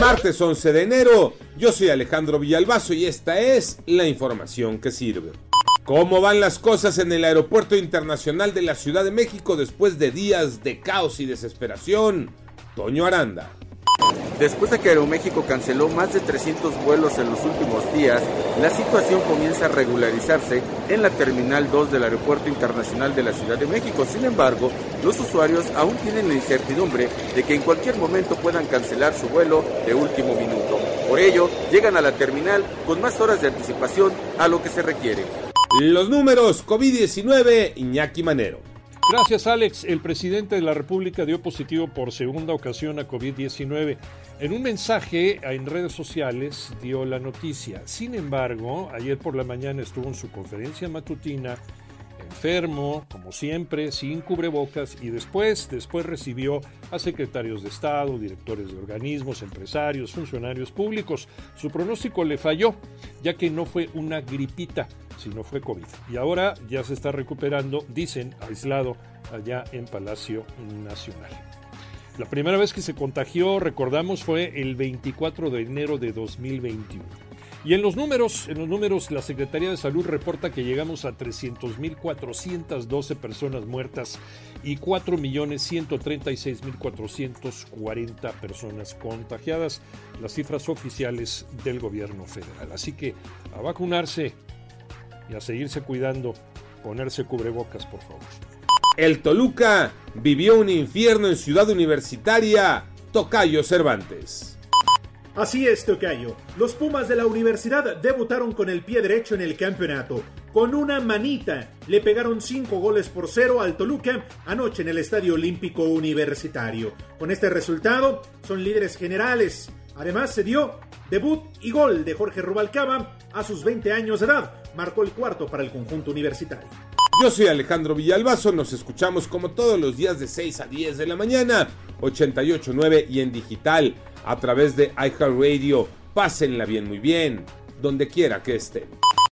Martes 11 de enero, yo soy Alejandro Villalbazo y esta es la información que sirve. ¿Cómo van las cosas en el Aeropuerto Internacional de la Ciudad de México después de días de caos y desesperación? Toño Aranda. Después de que Aeroméxico canceló más de 300 vuelos en los últimos días, la situación comienza a regularizarse en la Terminal 2 del Aeropuerto Internacional de la Ciudad de México. Sin embargo, los usuarios aún tienen la incertidumbre de que en cualquier momento puedan cancelar su vuelo de último minuto. Por ello, llegan a la terminal con más horas de anticipación a lo que se requiere. Los números COVID-19, Iñaki Manero. Gracias, Alex. El presidente de la República dio positivo por segunda ocasión a COVID-19. En un mensaje en redes sociales dio la noticia. Sin embargo, ayer por la mañana estuvo en su conferencia matutina enfermo, como siempre, sin cubrebocas y después, después recibió a secretarios de Estado, directores de organismos, empresarios, funcionarios públicos. Su pronóstico le falló, ya que no fue una gripita, sino fue COVID. Y ahora ya se está recuperando, dicen, aislado allá en Palacio Nacional. La primera vez que se contagió, recordamos, fue el 24 de enero de 2021. Y en los números, en los números, la Secretaría de Salud reporta que llegamos a 300.412 personas muertas y 4.136.440 personas contagiadas, las cifras oficiales del gobierno federal. Así que a vacunarse y a seguirse cuidando, ponerse cubrebocas, por favor. El Toluca vivió un infierno en Ciudad Universitaria, Tocayo Cervantes. Así es, Tocayo. Los Pumas de la universidad debutaron con el pie derecho en el campeonato. Con una manita le pegaron 5 goles por cero al Toluca anoche en el Estadio Olímpico Universitario. Con este resultado son líderes generales. Además se dio debut y gol de Jorge Rubalcaba a sus 20 años de edad. Marcó el cuarto para el conjunto universitario. Yo soy Alejandro Villalbazo, nos escuchamos como todos los días de 6 a 10 de la mañana, 88.9 y en digital a través de iHeartRadio. Pásenla bien, muy bien, donde quiera que estén.